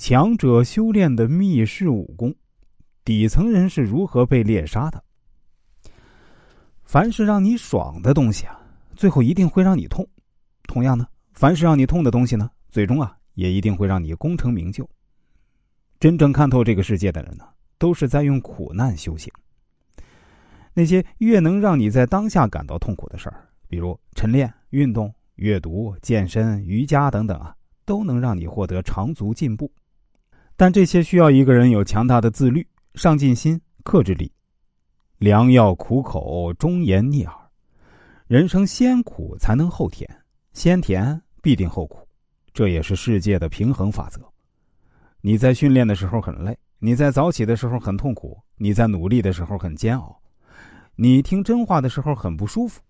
强者修炼的密室武功，底层人是如何被猎杀的？凡是让你爽的东西啊，最后一定会让你痛；同样呢，凡是让你痛的东西呢，最终啊，也一定会让你功成名就。真正看透这个世界的人呢，都是在用苦难修行。那些越能让你在当下感到痛苦的事儿，比如晨练、运动、阅读、健身、瑜伽等等啊，都能让你获得长足进步。但这些需要一个人有强大的自律、上进心、克制力。良药苦口，忠言逆耳。人生先苦才能后甜，先甜必定后苦，这也是世界的平衡法则。你在训练的时候很累，你在早起的时候很痛苦，你在努力的时候很煎熬，你听真话的时候很不舒服。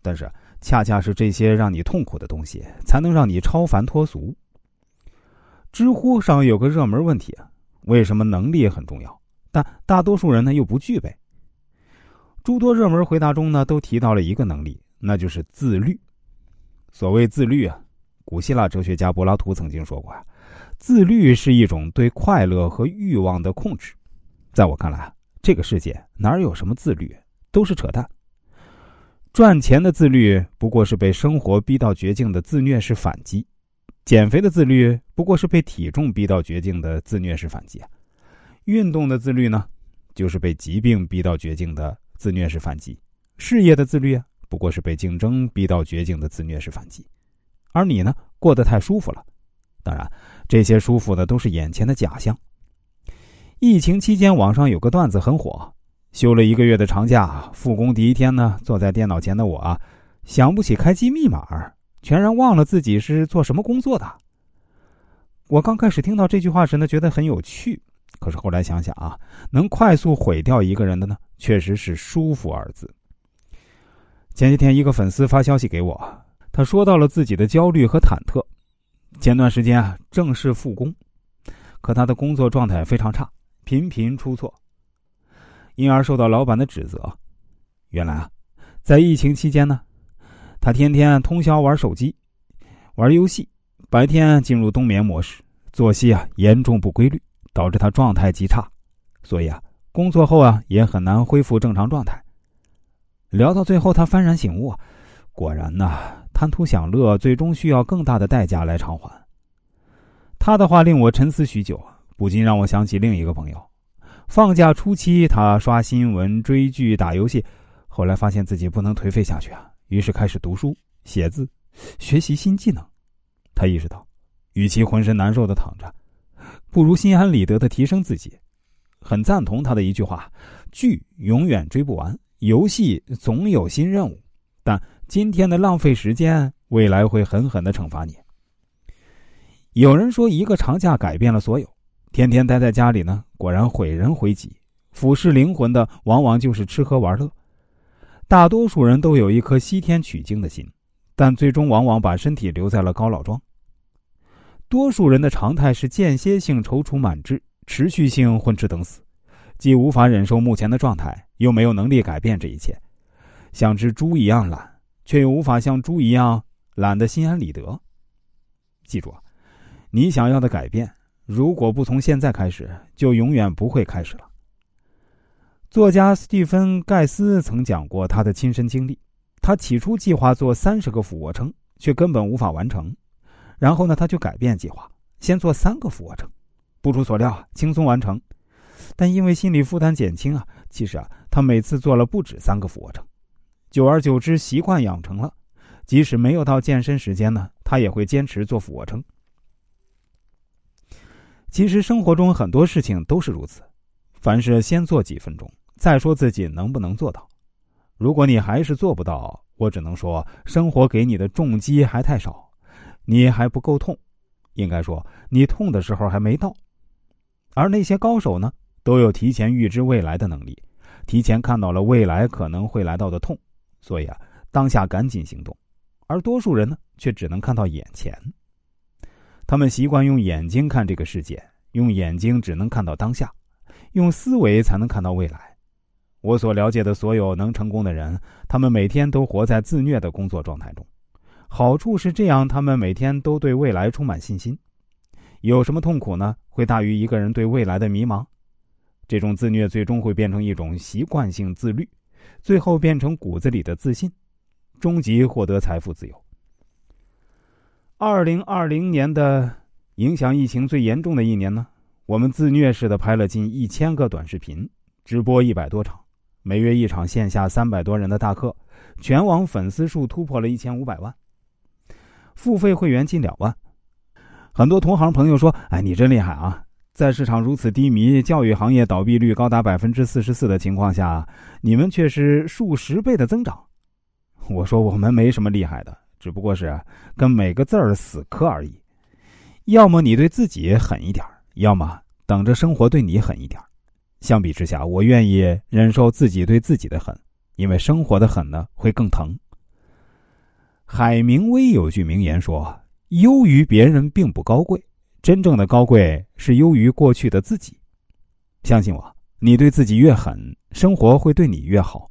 但是，恰恰是这些让你痛苦的东西，才能让你超凡脱俗。知乎上有个热门问题啊，为什么能力很重要，但大多数人呢又不具备？诸多热门回答中呢，都提到了一个能力，那就是自律。所谓自律啊，古希腊哲学家柏拉图曾经说过啊，自律是一种对快乐和欲望的控制。在我看来，这个世界哪有什么自律，都是扯淡。赚钱的自律不过是被生活逼到绝境的自虐式反击，减肥的自律不过是被体重逼到绝境的自虐式反击。运动的自律呢，就是被疾病逼到绝境的。自虐式反击，事业的自律啊，不过是被竞争逼到绝境的自虐式反击。而你呢，过得太舒服了。当然，这些舒服的都是眼前的假象。疫情期间，网上有个段子很火：休了一个月的长假，复工第一天呢，坐在电脑前的我啊，想不起开机密码，全然忘了自己是做什么工作的。我刚开始听到这句话时呢，觉得很有趣。可是后来想想啊，能快速毁掉一个人的呢，确实是“舒服”二字。前几天一个粉丝发消息给我，他说到了自己的焦虑和忐忑。前段时间啊，正式复工，可他的工作状态非常差，频频出错，因而受到老板的指责。原来啊，在疫情期间呢，他天天通宵玩手机、玩游戏，白天进入冬眠模式，作息啊严重不规律。导致他状态极差，所以啊，工作后啊也很难恢复正常状态。聊到最后，他幡然醒悟，果然呐，贪图享乐最终需要更大的代价来偿还。他的话令我沉思许久，不禁让我想起另一个朋友。放假初期，他刷新闻、追剧、打游戏，后来发现自己不能颓废下去啊，于是开始读书、写字、学习新技能。他意识到，与其浑身难受的躺着。不如心安理得的提升自己，很赞同他的一句话：剧永远追不完，游戏总有新任务，但今天的浪费时间，未来会狠狠的惩罚你。有人说，一个长假改变了所有，天天待在家里呢，果然毁人毁己，腐蚀灵魂的往往就是吃喝玩乐。大多数人都有一颗西天取经的心，但最终往往把身体留在了高老庄。多数人的常态是间歇性踌躇满志，持续性混吃等死，既无法忍受目前的状态，又没有能力改变这一切，像只猪一样懒，却又无法像猪一样懒得心安理得。记住，你想要的改变，如果不从现在开始，就永远不会开始了。作家斯蒂芬·盖斯曾讲过他的亲身经历：他起初计划做三十个俯卧撑，却根本无法完成。然后呢，他就改变计划，先做三个俯卧撑，不出所料，轻松完成。但因为心理负担减轻啊，其实啊，他每次做了不止三个俯卧撑。久而久之，习惯养成了，即使没有到健身时间呢，他也会坚持做俯卧撑。其实生活中很多事情都是如此，凡事先做几分钟，再说自己能不能做到。如果你还是做不到，我只能说，生活给你的重击还太少。你还不够痛，应该说你痛的时候还没到，而那些高手呢，都有提前预知未来的能力，提前看到了未来可能会来到的痛，所以啊，当下赶紧行动，而多数人呢，却只能看到眼前。他们习惯用眼睛看这个世界，用眼睛只能看到当下，用思维才能看到未来。我所了解的所有能成功的人，他们每天都活在自虐的工作状态中。好处是这样，他们每天都对未来充满信心，有什么痛苦呢？会大于一个人对未来的迷茫。这种自虐最终会变成一种习惯性自律，最后变成骨子里的自信，终极获得财富自由。二零二零年的影响疫情最严重的一年呢，我们自虐式的拍了近一千个短视频，直播一百多场，每月一场线下三百多人的大课，全网粉丝数突破了一千五百万，付费会员近两万。很多同行朋友说：“哎，你真厉害啊！在市场如此低迷、教育行业倒闭率高达百分之四十四的情况下，你们却是数十倍的增长。”我说：“我们没什么厉害的，只不过是跟每个字儿死磕而已。要么你对自己狠一点，要么等着生活对你狠一点。相比之下，我愿意忍受自己对自己的狠，因为生活的狠呢会更疼。”海明威有句名言说。优于别人并不高贵，真正的高贵是优于过去的自己。相信我，你对自己越狠，生活会对你越好。